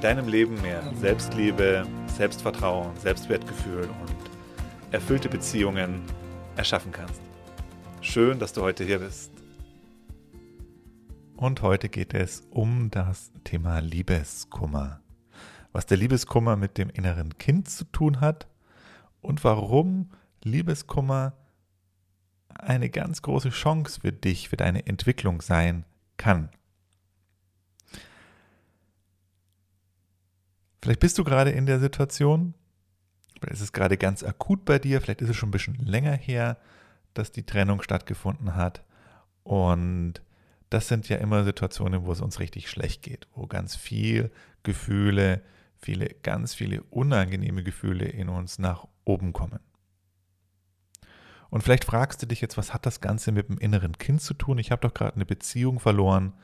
deinem Leben mehr Selbstliebe, Selbstvertrauen, Selbstwertgefühl und erfüllte Beziehungen erschaffen kannst. Schön, dass du heute hier bist. Und heute geht es um das Thema Liebeskummer. Was der Liebeskummer mit dem inneren Kind zu tun hat und warum Liebeskummer eine ganz große Chance für dich, für deine Entwicklung sein kann. Vielleicht bist du gerade in der Situation, vielleicht ist es gerade ganz akut bei dir, vielleicht ist es schon ein bisschen länger her, dass die Trennung stattgefunden hat. Und das sind ja immer Situationen, wo es uns richtig schlecht geht, wo ganz viel Gefühle, viele, ganz viele unangenehme Gefühle in uns nach oben kommen. Und vielleicht fragst du dich jetzt, was hat das Ganze mit dem inneren Kind zu tun? Ich habe doch gerade eine Beziehung verloren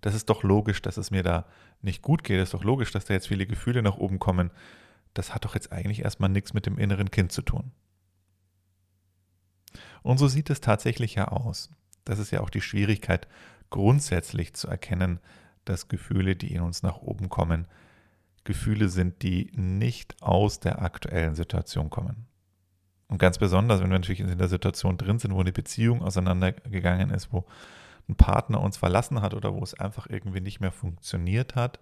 das ist doch logisch, dass es mir da nicht gut geht. Das ist doch logisch, dass da jetzt viele Gefühle nach oben kommen. Das hat doch jetzt eigentlich erstmal nichts mit dem inneren Kind zu tun. Und so sieht es tatsächlich ja aus. Das ist ja auch die Schwierigkeit, grundsätzlich zu erkennen, dass Gefühle, die in uns nach oben kommen, Gefühle sind, die nicht aus der aktuellen Situation kommen. Und ganz besonders, wenn wir natürlich in der Situation drin sind, wo eine Beziehung auseinandergegangen ist, wo ein Partner uns verlassen hat oder wo es einfach irgendwie nicht mehr funktioniert hat,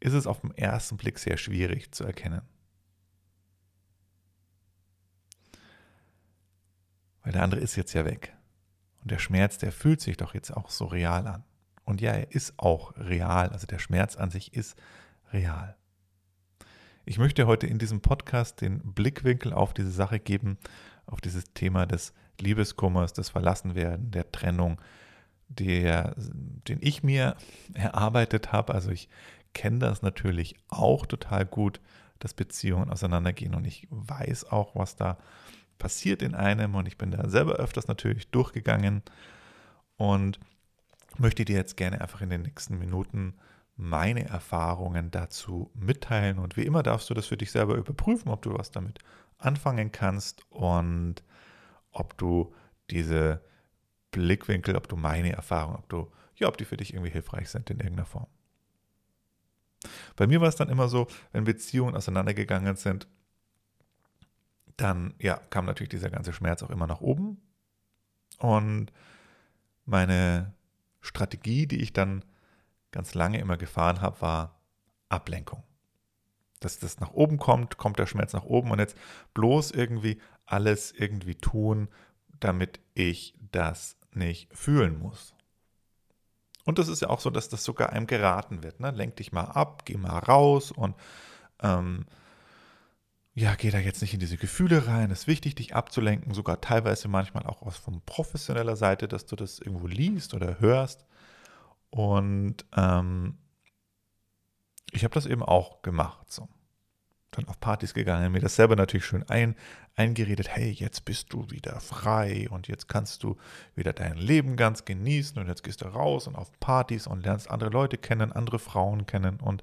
ist es auf den ersten Blick sehr schwierig zu erkennen. Weil der andere ist jetzt ja weg. Und der Schmerz, der fühlt sich doch jetzt auch so real an. Und ja, er ist auch real. Also der Schmerz an sich ist real. Ich möchte heute in diesem Podcast den Blickwinkel auf diese Sache geben, auf dieses Thema des Liebeskummers, des Verlassenwerden, der Trennung, der, den ich mir erarbeitet habe. Also ich kenne das natürlich auch total gut, dass Beziehungen auseinandergehen. Und ich weiß auch, was da passiert in einem. Und ich bin da selber öfters natürlich durchgegangen. Und möchte dir jetzt gerne einfach in den nächsten Minuten meine Erfahrungen dazu mitteilen. Und wie immer darfst du das für dich selber überprüfen, ob du was damit anfangen kannst und ob du diese Blickwinkel, ob du meine Erfahrung, ob du, ja, ob die für dich irgendwie hilfreich sind in irgendeiner Form. Bei mir war es dann immer so, wenn Beziehungen auseinandergegangen sind, dann ja, kam natürlich dieser ganze Schmerz auch immer nach oben. Und meine Strategie, die ich dann ganz lange immer gefahren habe, war Ablenkung. Dass das nach oben kommt, kommt der Schmerz nach oben und jetzt bloß irgendwie alles irgendwie tun, damit ich das nicht fühlen muss. Und das ist ja auch so, dass das sogar einem geraten wird. Ne? Lenk dich mal ab, geh mal raus und ähm, ja, geh da jetzt nicht in diese Gefühle rein. Es ist wichtig, dich abzulenken, sogar teilweise manchmal auch aus von professioneller Seite, dass du das irgendwo liest oder hörst. Und ähm, ich habe das eben auch gemacht. So dann auf Partys gegangen, mir das selber natürlich schön ein, eingeredet, hey, jetzt bist du wieder frei und jetzt kannst du wieder dein Leben ganz genießen und jetzt gehst du raus und auf Partys und lernst andere Leute kennen, andere Frauen kennen und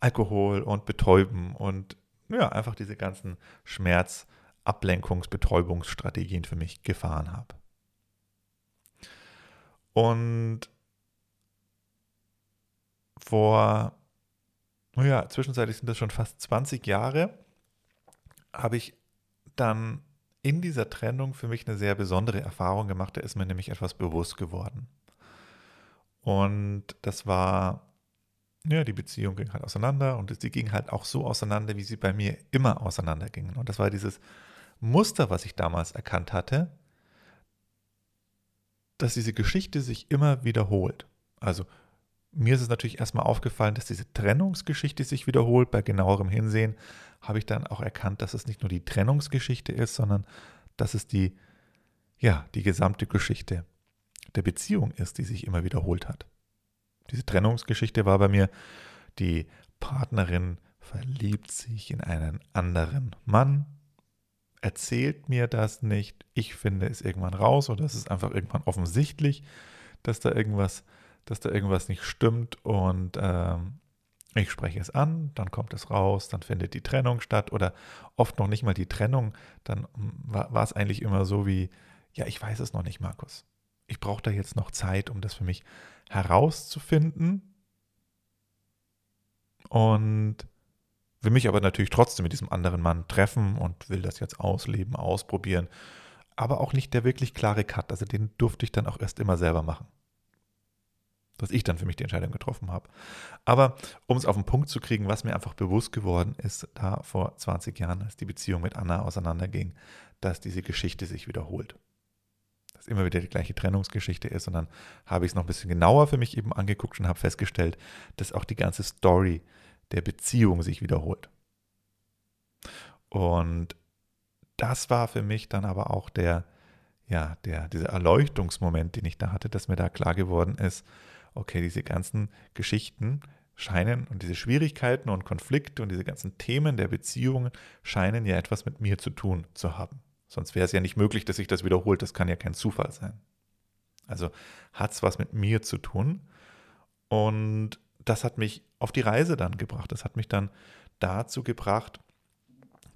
Alkohol und Betäuben und ja, einfach diese ganzen Schmerz-, Ablenkungs-, Betäubungsstrategien für mich gefahren habe. Und vor naja, zwischenzeitlich sind das schon fast 20 Jahre, habe ich dann in dieser Trennung für mich eine sehr besondere Erfahrung gemacht. Da ist mir nämlich etwas bewusst geworden. Und das war, ja, die Beziehung ging halt auseinander und sie ging halt auch so auseinander, wie sie bei mir immer auseinandergingen. Und das war dieses Muster, was ich damals erkannt hatte, dass diese Geschichte sich immer wiederholt. Also mir ist es natürlich erstmal aufgefallen, dass diese Trennungsgeschichte sich wiederholt. Bei genauerem Hinsehen habe ich dann auch erkannt, dass es nicht nur die Trennungsgeschichte ist, sondern dass es die, ja, die gesamte Geschichte der Beziehung ist, die sich immer wiederholt hat. Diese Trennungsgeschichte war bei mir, die Partnerin verliebt sich in einen anderen Mann, erzählt mir das nicht, ich finde es irgendwann raus oder es ist einfach irgendwann offensichtlich, dass da irgendwas, dass da irgendwas nicht stimmt und ähm, ich spreche es an, dann kommt es raus, dann findet die Trennung statt oder oft noch nicht mal die Trennung, dann war, war es eigentlich immer so wie, ja, ich weiß es noch nicht, Markus. Ich brauche da jetzt noch Zeit, um das für mich herauszufinden und will mich aber natürlich trotzdem mit diesem anderen Mann treffen und will das jetzt ausleben, ausprobieren. Aber auch nicht der wirklich klare Cut. Also den durfte ich dann auch erst immer selber machen. Dass ich dann für mich die Entscheidung getroffen habe. Aber um es auf den Punkt zu kriegen, was mir einfach bewusst geworden ist, da vor 20 Jahren, als die Beziehung mit Anna auseinanderging, dass diese Geschichte sich wiederholt. Dass immer wieder die gleiche Trennungsgeschichte ist. Und dann habe ich es noch ein bisschen genauer für mich eben angeguckt und habe festgestellt, dass auch die ganze Story der Beziehung sich wiederholt. Und das war für mich dann aber auch der, ja, der, dieser Erleuchtungsmoment, den ich da hatte, dass mir da klar geworden ist, okay, diese ganzen Geschichten scheinen und diese Schwierigkeiten und Konflikte und diese ganzen Themen der Beziehungen scheinen ja etwas mit mir zu tun zu haben. Sonst wäre es ja nicht möglich, dass sich das wiederholt. Das kann ja kein Zufall sein. Also hat es was mit mir zu tun. Und das hat mich auf die Reise dann gebracht. Das hat mich dann dazu gebracht,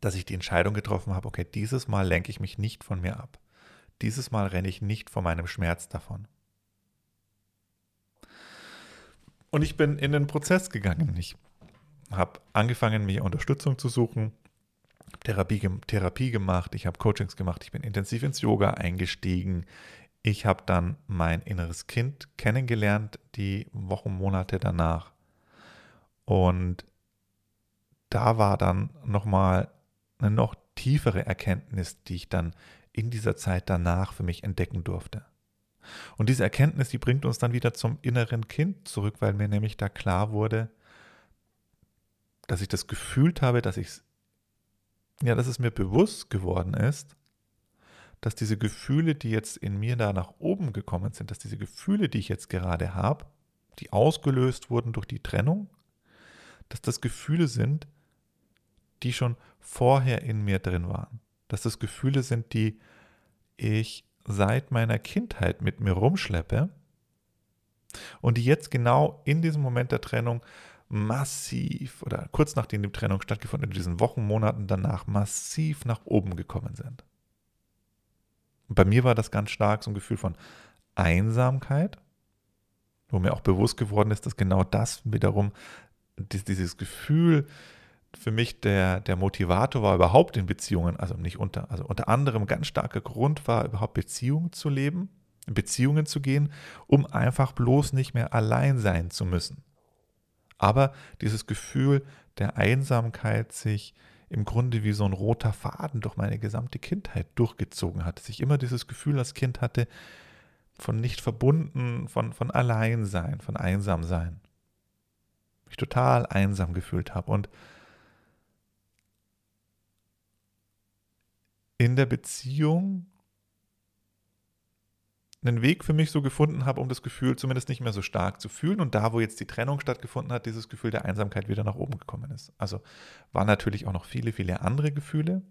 dass ich die Entscheidung getroffen habe, okay, dieses Mal lenke ich mich nicht von mir ab. Dieses Mal renne ich nicht vor meinem Schmerz davon. Und ich bin in den Prozess gegangen. Ich habe angefangen, mir Unterstützung zu suchen, Therapie, Therapie gemacht, ich habe Coachings gemacht, ich bin intensiv ins Yoga eingestiegen, ich habe dann mein inneres Kind kennengelernt, die Wochen, Monate danach. Und da war dann nochmal eine noch tiefere Erkenntnis, die ich dann in dieser Zeit danach für mich entdecken durfte. Und diese Erkenntnis, die bringt uns dann wieder zum inneren Kind zurück, weil mir nämlich da klar wurde, dass ich das gefühlt habe, dass ich ja, dass es mir bewusst geworden ist, dass diese Gefühle, die jetzt in mir da nach oben gekommen sind, dass diese Gefühle, die ich jetzt gerade habe, die ausgelöst wurden durch die Trennung, dass das Gefühle sind, die schon vorher in mir drin waren. Dass das Gefühle sind, die ich seit meiner Kindheit mit mir rumschleppe und die jetzt genau in diesem Moment der Trennung massiv oder kurz nachdem die Trennung stattgefunden hat, in diesen Wochen, Monaten danach massiv nach oben gekommen sind. Und bei mir war das ganz stark so ein Gefühl von Einsamkeit, wo mir auch bewusst geworden ist, dass genau das wiederum, dieses Gefühl für mich der, der Motivator war, überhaupt in Beziehungen, also nicht unter, also unter anderem ganz starker Grund war, überhaupt Beziehungen zu leben, in Beziehungen zu gehen, um einfach bloß nicht mehr allein sein zu müssen. Aber dieses Gefühl der Einsamkeit sich im Grunde wie so ein roter Faden durch meine gesamte Kindheit durchgezogen hat. Dass ich immer dieses Gefühl als Kind hatte, von nicht verbunden, von, von Alleinsein, von Einsamsein. Mich total einsam gefühlt habe. Und in der Beziehung einen Weg für mich so gefunden habe, um das Gefühl zumindest nicht mehr so stark zu fühlen. Und da, wo jetzt die Trennung stattgefunden hat, dieses Gefühl der Einsamkeit wieder nach oben gekommen ist. Also waren natürlich auch noch viele, viele andere Gefühle.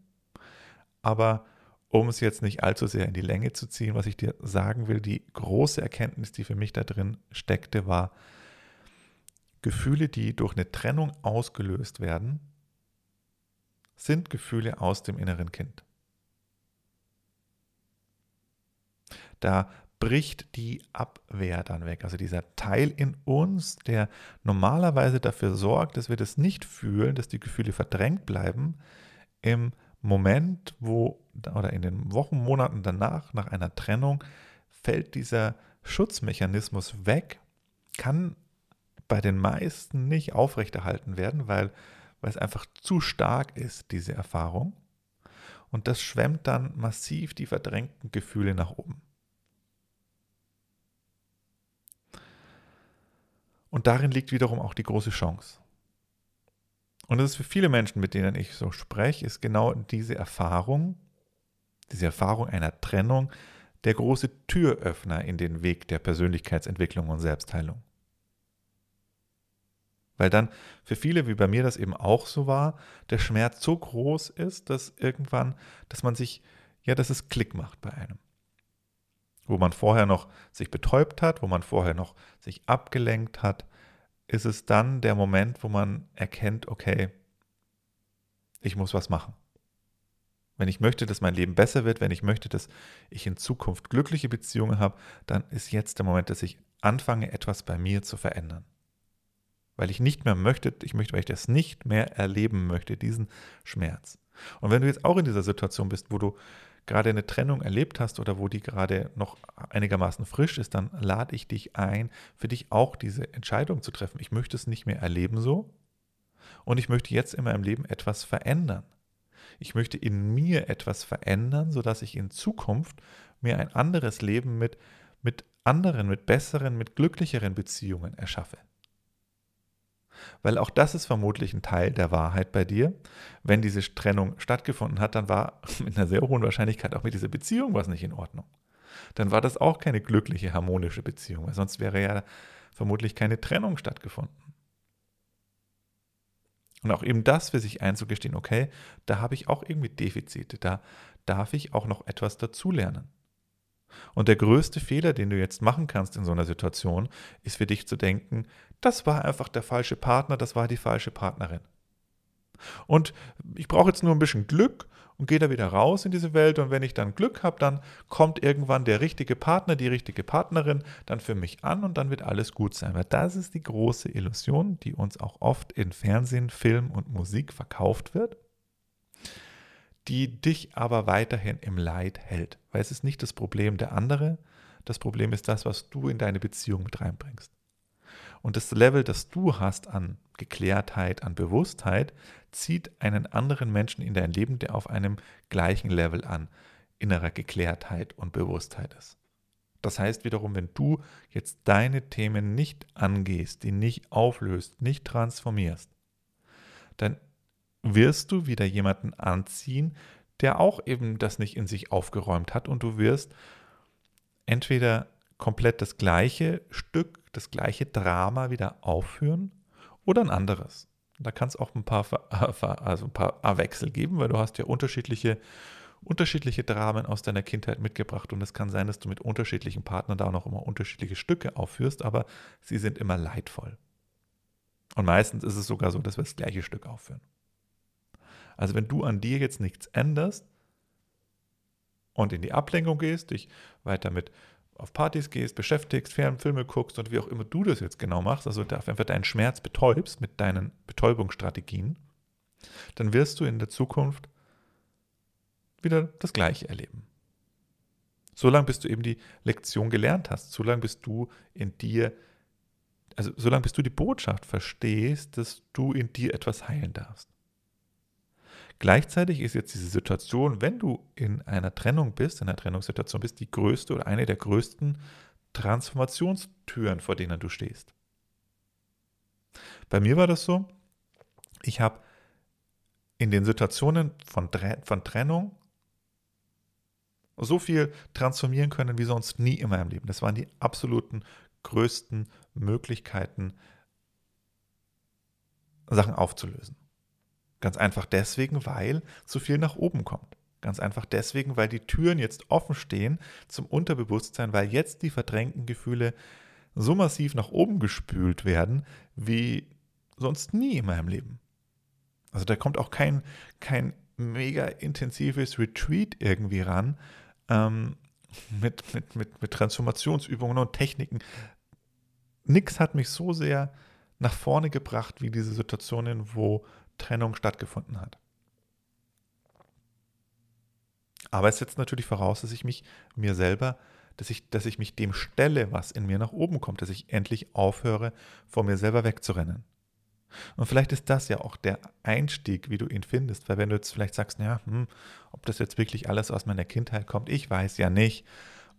Aber um es jetzt nicht allzu sehr in die Länge zu ziehen, was ich dir sagen will, die große Erkenntnis, die für mich da drin steckte, war, Gefühle, die durch eine Trennung ausgelöst werden, sind Gefühle aus dem inneren Kind. Da bricht die Abwehr dann weg. Also dieser Teil in uns, der normalerweise dafür sorgt, dass wir das nicht fühlen, dass die Gefühle verdrängt bleiben, im Moment, wo oder in den Wochen, Monaten danach, nach einer Trennung, fällt dieser Schutzmechanismus weg, kann bei den meisten nicht aufrechterhalten werden, weil, weil es einfach zu stark ist, diese Erfahrung. Und das schwemmt dann massiv die verdrängten Gefühle nach oben. Und darin liegt wiederum auch die große Chance. Und das ist für viele Menschen, mit denen ich so spreche, ist genau diese Erfahrung, diese Erfahrung einer Trennung, der große Türöffner in den Weg der Persönlichkeitsentwicklung und Selbstheilung. Weil dann für viele, wie bei mir das eben auch so war, der Schmerz so groß ist, dass irgendwann, dass man sich, ja, dass es Klick macht bei einem. Wo man vorher noch sich betäubt hat, wo man vorher noch sich abgelenkt hat, ist es dann der Moment, wo man erkennt, okay, ich muss was machen. Wenn ich möchte, dass mein Leben besser wird, wenn ich möchte, dass ich in Zukunft glückliche Beziehungen habe, dann ist jetzt der Moment, dass ich anfange, etwas bei mir zu verändern. Weil ich nicht mehr möchte, ich möchte, weil ich das nicht mehr erleben möchte, diesen Schmerz. Und wenn du jetzt auch in dieser Situation bist, wo du gerade eine Trennung erlebt hast oder wo die gerade noch einigermaßen frisch ist, dann lade ich dich ein, für dich auch diese Entscheidung zu treffen. Ich möchte es nicht mehr erleben so und ich möchte jetzt in meinem Leben etwas verändern. Ich möchte in mir etwas verändern, sodass ich in Zukunft mir ein anderes Leben mit, mit anderen, mit besseren, mit glücklicheren Beziehungen erschaffe. Weil auch das ist vermutlich ein Teil der Wahrheit bei dir. Wenn diese Trennung stattgefunden hat, dann war mit einer sehr hohen Wahrscheinlichkeit auch mit dieser Beziehung was nicht in Ordnung. Dann war das auch keine glückliche, harmonische Beziehung, weil sonst wäre ja vermutlich keine Trennung stattgefunden. Und auch eben das für sich einzugestehen, okay, da habe ich auch irgendwie Defizite, da darf ich auch noch etwas dazulernen. Und der größte Fehler, den du jetzt machen kannst in so einer Situation, ist für dich zu denken, das war einfach der falsche Partner, das war die falsche Partnerin. Und ich brauche jetzt nur ein bisschen Glück und gehe da wieder raus in diese Welt. Und wenn ich dann Glück habe, dann kommt irgendwann der richtige Partner, die richtige Partnerin dann für mich an und dann wird alles gut sein. Weil das ist die große Illusion, die uns auch oft in Fernsehen, Film und Musik verkauft wird, die dich aber weiterhin im Leid hält. Weil es ist nicht das Problem der andere, das Problem ist das, was du in deine Beziehung mit reinbringst. Und das Level, das du hast an Geklärtheit, an Bewusstheit, zieht einen anderen Menschen in dein Leben, der auf einem gleichen Level an innerer Geklärtheit und Bewusstheit ist. Das heißt wiederum, wenn du jetzt deine Themen nicht angehst, die nicht auflöst, nicht transformierst, dann wirst du wieder jemanden anziehen, der auch eben das nicht in sich aufgeräumt hat und du wirst entweder komplett das gleiche Stück, das gleiche Drama wieder aufführen oder ein anderes. Da kann es auch ein paar, also ein paar Wechsel geben, weil du hast ja unterschiedliche, unterschiedliche Dramen aus deiner Kindheit mitgebracht und es kann sein, dass du mit unterschiedlichen Partnern da auch noch immer unterschiedliche Stücke aufführst, aber sie sind immer leidvoll. Und meistens ist es sogar so, dass wir das gleiche Stück aufführen. Also wenn du an dir jetzt nichts änderst und in die Ablenkung gehst, dich weiter mit auf Partys gehst, beschäftigst, Filme guckst und wie auch immer du das jetzt genau machst, also einfach deinen Schmerz betäubst mit deinen Betäubungsstrategien, dann wirst du in der Zukunft wieder das Gleiche erleben. Solange bis du eben die Lektion gelernt hast, solange bis du in dir, also solange bis du die Botschaft verstehst, dass du in dir etwas heilen darfst. Gleichzeitig ist jetzt diese Situation, wenn du in einer Trennung bist, in einer Trennungssituation bist, die größte oder eine der größten Transformationstüren, vor denen du stehst. Bei mir war das so, ich habe in den Situationen von, von Trennung so viel transformieren können wie sonst nie in meinem Leben. Das waren die absoluten größten Möglichkeiten, Sachen aufzulösen. Ganz einfach deswegen, weil zu viel nach oben kommt. Ganz einfach deswegen, weil die Türen jetzt offen stehen zum Unterbewusstsein, weil jetzt die verdrängten Gefühle so massiv nach oben gespült werden, wie sonst nie in meinem Leben. Also da kommt auch kein, kein mega intensives Retreat irgendwie ran ähm, mit, mit, mit, mit Transformationsübungen und Techniken. Nix hat mich so sehr nach vorne gebracht wie diese Situationen, wo Trennung stattgefunden hat. Aber es setzt natürlich voraus, dass ich mich mir selber, dass ich, dass ich mich dem stelle, was in mir nach oben kommt, dass ich endlich aufhöre, vor mir selber wegzurennen. Und vielleicht ist das ja auch der Einstieg, wie du ihn findest, weil wenn du jetzt vielleicht sagst, ja, hm, ob das jetzt wirklich alles aus meiner Kindheit kommt, ich weiß ja nicht.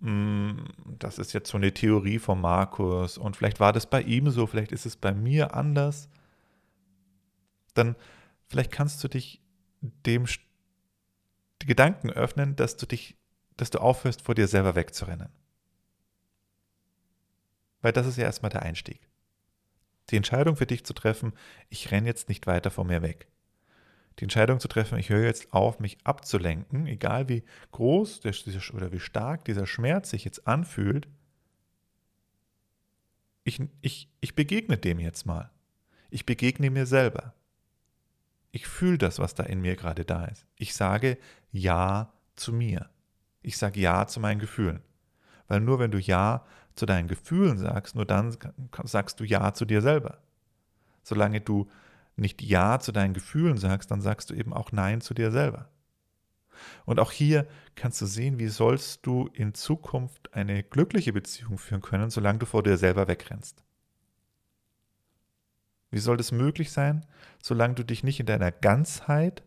Hm, das ist jetzt so eine Theorie von Markus und vielleicht war das bei ihm so, vielleicht ist es bei mir anders dann vielleicht kannst du dich dem Gedanken öffnen, dass du dich, dass du aufhörst, vor dir selber wegzurennen. Weil das ist ja erstmal der Einstieg. Die Entscheidung für dich zu treffen, ich renne jetzt nicht weiter vor mir weg. Die Entscheidung zu treffen, ich höre jetzt auf, mich abzulenken, egal wie groß oder wie stark dieser Schmerz sich jetzt anfühlt. Ich, ich, ich begegne dem jetzt mal. Ich begegne mir selber. Ich fühle das, was da in mir gerade da ist. Ich sage Ja zu mir. Ich sage Ja zu meinen Gefühlen. Weil nur wenn du Ja zu deinen Gefühlen sagst, nur dann sagst du Ja zu dir selber. Solange du nicht Ja zu deinen Gefühlen sagst, dann sagst du eben auch Nein zu dir selber. Und auch hier kannst du sehen, wie sollst du in Zukunft eine glückliche Beziehung führen können, solange du vor dir selber wegrennst. Wie soll das möglich sein, solange du dich nicht in deiner Ganzheit,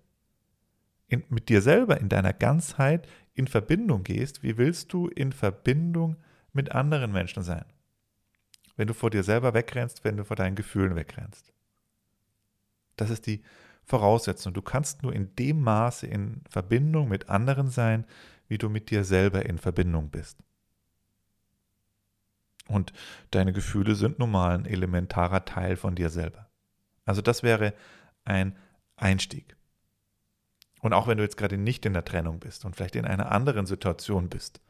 in, mit dir selber in deiner Ganzheit in Verbindung gehst? Wie willst du in Verbindung mit anderen Menschen sein? Wenn du vor dir selber wegrennst, wenn du vor deinen Gefühlen wegrennst. Das ist die Voraussetzung. Du kannst nur in dem Maße in Verbindung mit anderen sein, wie du mit dir selber in Verbindung bist. Und deine Gefühle sind nun mal ein elementarer Teil von dir selber. Also das wäre ein Einstieg. Und auch wenn du jetzt gerade nicht in der Trennung bist und vielleicht in einer anderen Situation bist,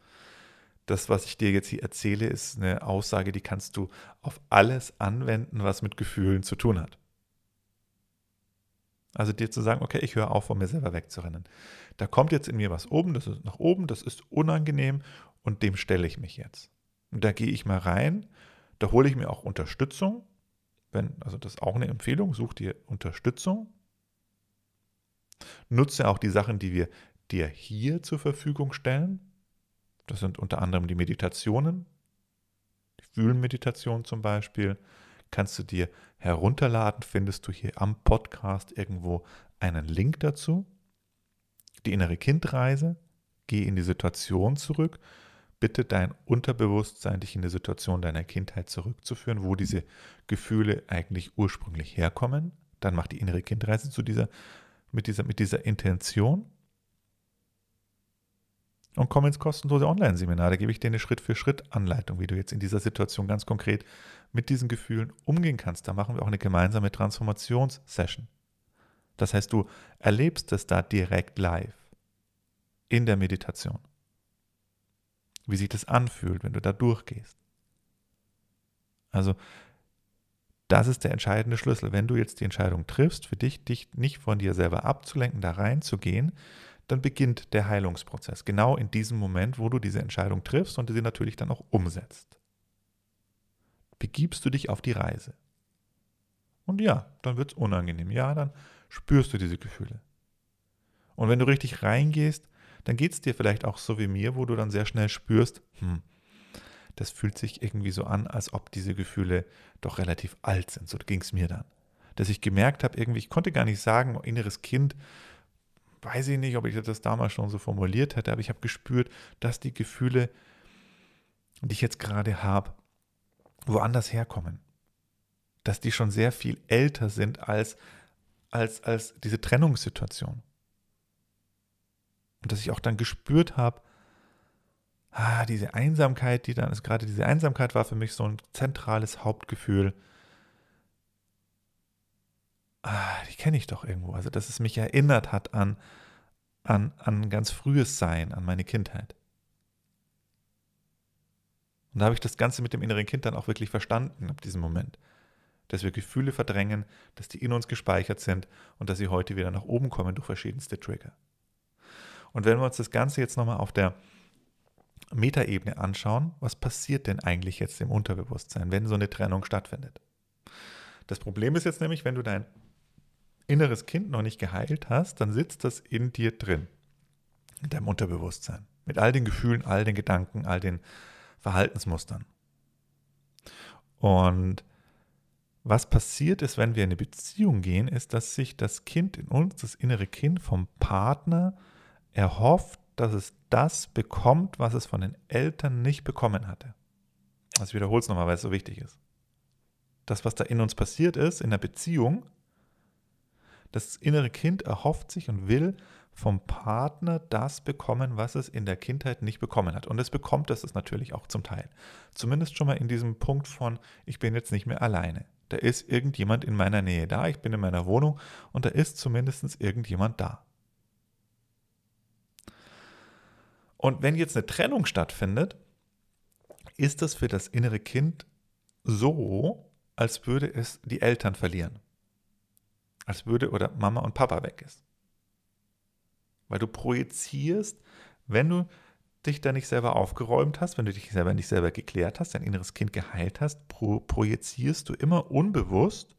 das, was ich dir jetzt hier erzähle, ist eine Aussage, die kannst du auf alles anwenden, was mit Gefühlen zu tun hat. Also dir zu sagen, okay, ich höre auf, von mir selber wegzurennen. Da kommt jetzt in mir was oben, das ist nach oben, das ist unangenehm und dem stelle ich mich jetzt. Da gehe ich mal rein, da hole ich mir auch Unterstützung. Wenn, also das ist auch eine Empfehlung, such dir Unterstützung. Nutze auch die Sachen, die wir dir hier zur Verfügung stellen. Das sind unter anderem die Meditationen, die Fühlenmeditation zum Beispiel, kannst du dir herunterladen, findest du hier am Podcast irgendwo einen Link dazu. Die innere Kindreise, geh in die Situation zurück, bitte dein Unterbewusstsein, dich in die Situation deiner Kindheit zurückzuführen, wo diese Gefühle eigentlich ursprünglich herkommen. Dann mach die innere Kindreise zu dieser, mit, dieser, mit dieser Intention und komm ins kostenlose Online-Seminar. Da gebe ich dir eine Schritt-für-Schritt-Anleitung, wie du jetzt in dieser Situation ganz konkret mit diesen Gefühlen umgehen kannst. Da machen wir auch eine gemeinsame Transformationssession. Das heißt, du erlebst es da direkt live in der Meditation. Wie sich das anfühlt, wenn du da durchgehst. Also, das ist der entscheidende Schlüssel. Wenn du jetzt die Entscheidung triffst, für dich, dich nicht von dir selber abzulenken, da reinzugehen, dann beginnt der Heilungsprozess. Genau in diesem Moment, wo du diese Entscheidung triffst und sie natürlich dann auch umsetzt. Begibst du dich auf die Reise. Und ja, dann wird es unangenehm. Ja, dann spürst du diese Gefühle. Und wenn du richtig reingehst, dann geht es dir vielleicht auch so wie mir, wo du dann sehr schnell spürst, hm, das fühlt sich irgendwie so an, als ob diese Gefühle doch relativ alt sind. So ging es mir dann. Dass ich gemerkt habe, irgendwie, ich konnte gar nicht sagen, inneres Kind, weiß ich nicht, ob ich das damals schon so formuliert hätte, aber ich habe gespürt, dass die Gefühle, die ich jetzt gerade habe, woanders herkommen. Dass die schon sehr viel älter sind als, als, als diese Trennungssituation. Und dass ich auch dann gespürt habe, ah, diese Einsamkeit, die dann ist, gerade diese Einsamkeit war für mich so ein zentrales Hauptgefühl. Ah, die kenne ich doch irgendwo. Also, dass es mich erinnert hat an, an, an ganz frühes Sein, an meine Kindheit. Und da habe ich das Ganze mit dem inneren Kind dann auch wirklich verstanden ab diesem Moment. Dass wir Gefühle verdrängen, dass die in uns gespeichert sind und dass sie heute wieder nach oben kommen durch verschiedenste Trigger. Und wenn wir uns das Ganze jetzt nochmal auf der Metaebene anschauen, was passiert denn eigentlich jetzt im Unterbewusstsein, wenn so eine Trennung stattfindet? Das Problem ist jetzt nämlich, wenn du dein inneres Kind noch nicht geheilt hast, dann sitzt das in dir drin, in deinem Unterbewusstsein, mit all den Gefühlen, all den Gedanken, all den Verhaltensmustern. Und was passiert ist, wenn wir in eine Beziehung gehen, ist, dass sich das Kind in uns, das innere Kind vom Partner erhofft, dass es das bekommt, was es von den Eltern nicht bekommen hatte. Also ich wiederhole es nochmal, weil es so wichtig ist. Das, was da in uns passiert ist, in der Beziehung, das innere Kind erhofft sich und will vom Partner das bekommen, was es in der Kindheit nicht bekommen hat. Und es bekommt es natürlich auch zum Teil. Zumindest schon mal in diesem Punkt von, ich bin jetzt nicht mehr alleine. Da ist irgendjemand in meiner Nähe da, ich bin in meiner Wohnung und da ist zumindest irgendjemand da. Und wenn jetzt eine Trennung stattfindet, ist das für das innere Kind so, als würde es die Eltern verlieren. Als würde oder Mama und Papa weg ist. Weil du projizierst, wenn du dich da nicht selber aufgeräumt hast, wenn du dich selber nicht selber geklärt hast, dein inneres Kind geheilt hast, pro, projizierst du immer unbewusst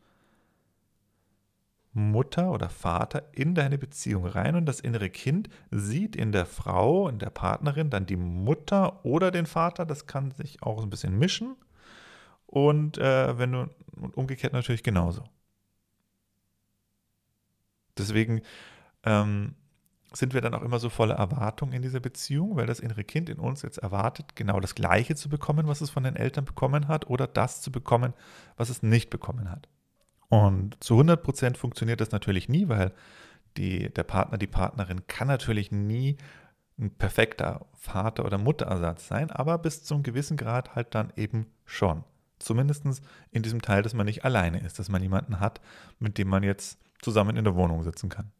Mutter oder Vater in deine Beziehung rein und das innere Kind sieht in der Frau, in der Partnerin dann die Mutter oder den Vater. Das kann sich auch ein bisschen mischen. Und äh, wenn du und umgekehrt natürlich genauso. Deswegen ähm, sind wir dann auch immer so voller Erwartung in dieser Beziehung, weil das innere Kind in uns jetzt erwartet, genau das Gleiche zu bekommen, was es von den Eltern bekommen hat, oder das zu bekommen, was es nicht bekommen hat. Und zu 100 Prozent funktioniert das natürlich nie, weil die, der Partner, die Partnerin kann natürlich nie ein perfekter Vater- oder Mutterersatz sein, aber bis zu einem gewissen Grad halt dann eben schon. Zumindest in diesem Teil, dass man nicht alleine ist, dass man jemanden hat, mit dem man jetzt zusammen in der Wohnung sitzen kann.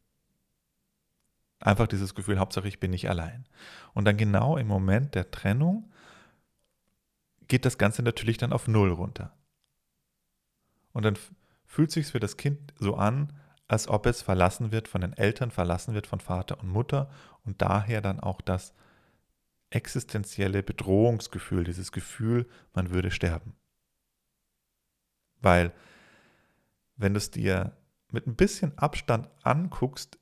Einfach dieses Gefühl, Hauptsache ich bin nicht allein. Und dann genau im Moment der Trennung geht das Ganze natürlich dann auf Null runter. Und dann fühlt sich für das Kind so an, als ob es verlassen wird von den Eltern, verlassen wird von Vater und Mutter und daher dann auch das existenzielle Bedrohungsgefühl, dieses Gefühl, man würde sterben. Weil, wenn du es dir mit ein bisschen Abstand anguckst,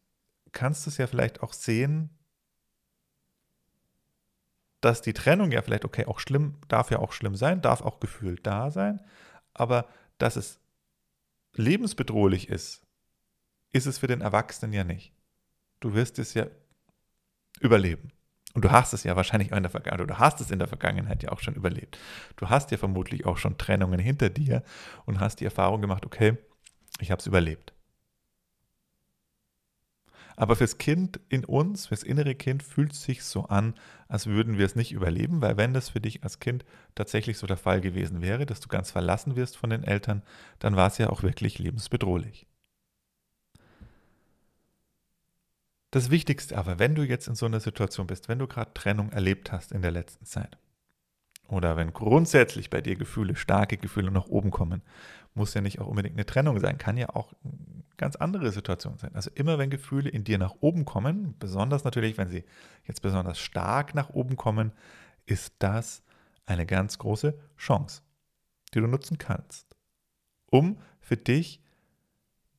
kannst du es ja vielleicht auch sehen, dass die Trennung ja vielleicht, okay, auch schlimm, darf ja auch schlimm sein, darf auch gefühlt da sein, aber dass es lebensbedrohlich ist, ist es für den Erwachsenen ja nicht. Du wirst es ja überleben. Und du hast es ja wahrscheinlich in der Vergangenheit, du hast es in der Vergangenheit ja auch schon überlebt. Du hast ja vermutlich auch schon Trennungen hinter dir und hast die Erfahrung gemacht, okay, ich habe es überlebt. Aber fürs Kind in uns, fürs innere Kind fühlt es sich so an, als würden wir es nicht überleben, weil wenn das für dich als Kind tatsächlich so der Fall gewesen wäre, dass du ganz verlassen wirst von den Eltern, dann war es ja auch wirklich lebensbedrohlich. Das Wichtigste aber, wenn du jetzt in so einer Situation bist, wenn du gerade Trennung erlebt hast in der letzten Zeit, oder wenn grundsätzlich bei dir Gefühle, starke Gefühle nach oben kommen, muss ja nicht auch unbedingt eine Trennung sein, kann ja auch ganz andere Situation sein. Also immer wenn Gefühle in dir nach oben kommen, besonders natürlich, wenn sie jetzt besonders stark nach oben kommen, ist das eine ganz große Chance, die du nutzen kannst, um für dich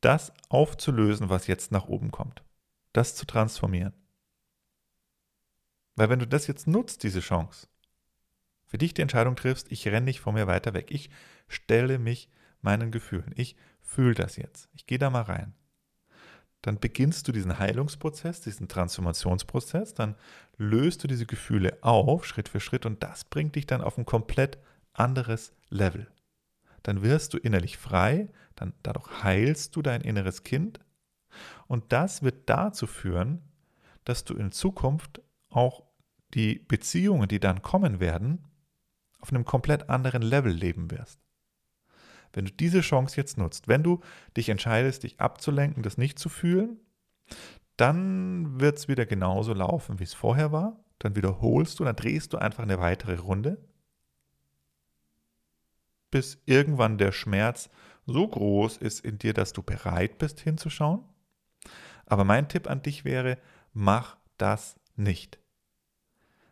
das aufzulösen, was jetzt nach oben kommt, das zu transformieren. Weil wenn du das jetzt nutzt, diese Chance, für dich die Entscheidung triffst, ich renne nicht vor mir weiter weg. Ich stelle mich meinen Gefühlen. Ich fühle das jetzt. Ich gehe da mal rein. Dann beginnst du diesen Heilungsprozess, diesen Transformationsprozess, dann löst du diese Gefühle auf, Schritt für Schritt, und das bringt dich dann auf ein komplett anderes Level. Dann wirst du innerlich frei, dann dadurch heilst du dein inneres Kind und das wird dazu führen, dass du in Zukunft auch die Beziehungen, die dann kommen werden, auf einem komplett anderen Level leben wirst. Wenn du diese Chance jetzt nutzt, wenn du dich entscheidest, dich abzulenken, das nicht zu fühlen, dann wird es wieder genauso laufen, wie es vorher war. Dann wiederholst du, dann drehst du einfach eine weitere Runde, bis irgendwann der Schmerz so groß ist in dir, dass du bereit bist hinzuschauen. Aber mein Tipp an dich wäre, mach das nicht.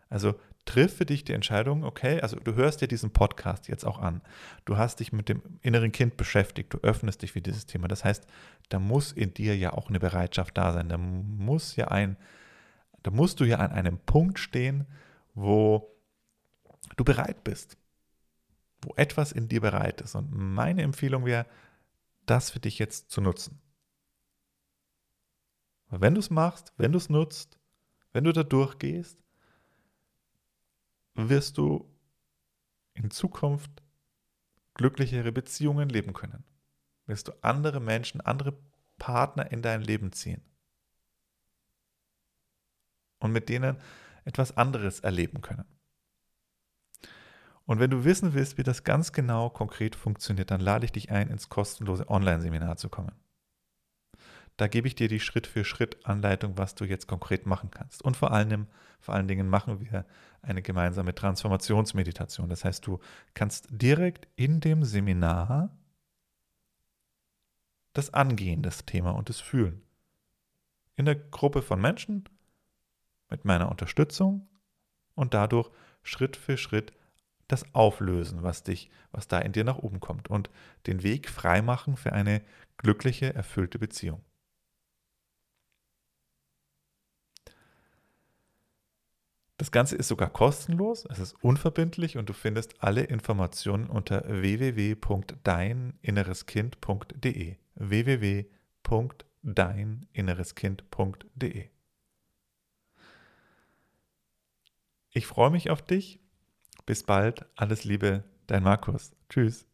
Also triff für dich die Entscheidung, okay, also du hörst dir diesen Podcast jetzt auch an. Du hast dich mit dem inneren Kind beschäftigt, du öffnest dich für dieses Thema. Das heißt, da muss in dir ja auch eine Bereitschaft da sein. Da muss ja ein, da musst du ja an einem Punkt stehen, wo du bereit bist. Wo etwas in dir bereit ist. Und meine Empfehlung wäre, das für dich jetzt zu nutzen. wenn du es machst, wenn du es nutzt, wenn du da durchgehst, wirst du in Zukunft glücklichere Beziehungen leben können. Wirst du andere Menschen, andere Partner in dein Leben ziehen. Und mit denen etwas anderes erleben können. Und wenn du wissen willst, wie das ganz genau konkret funktioniert, dann lade ich dich ein, ins kostenlose Online-Seminar zu kommen. Da gebe ich dir die Schritt-für-Schritt-Anleitung, was du jetzt konkret machen kannst. Und vor allem, vor allen Dingen machen wir eine gemeinsame Transformationsmeditation. Das heißt, du kannst direkt in dem Seminar das Angehen des Thema und das Fühlen. In der Gruppe von Menschen mit meiner Unterstützung und dadurch Schritt für Schritt das Auflösen, was dich, was da in dir nach oben kommt und den Weg freimachen für eine glückliche, erfüllte Beziehung. Das Ganze ist sogar kostenlos, es ist unverbindlich und du findest alle Informationen unter www.deininnereskind.de. www.deininnereskind.de. Ich freue mich auf dich. Bis bald. Alles Liebe, dein Markus. Tschüss.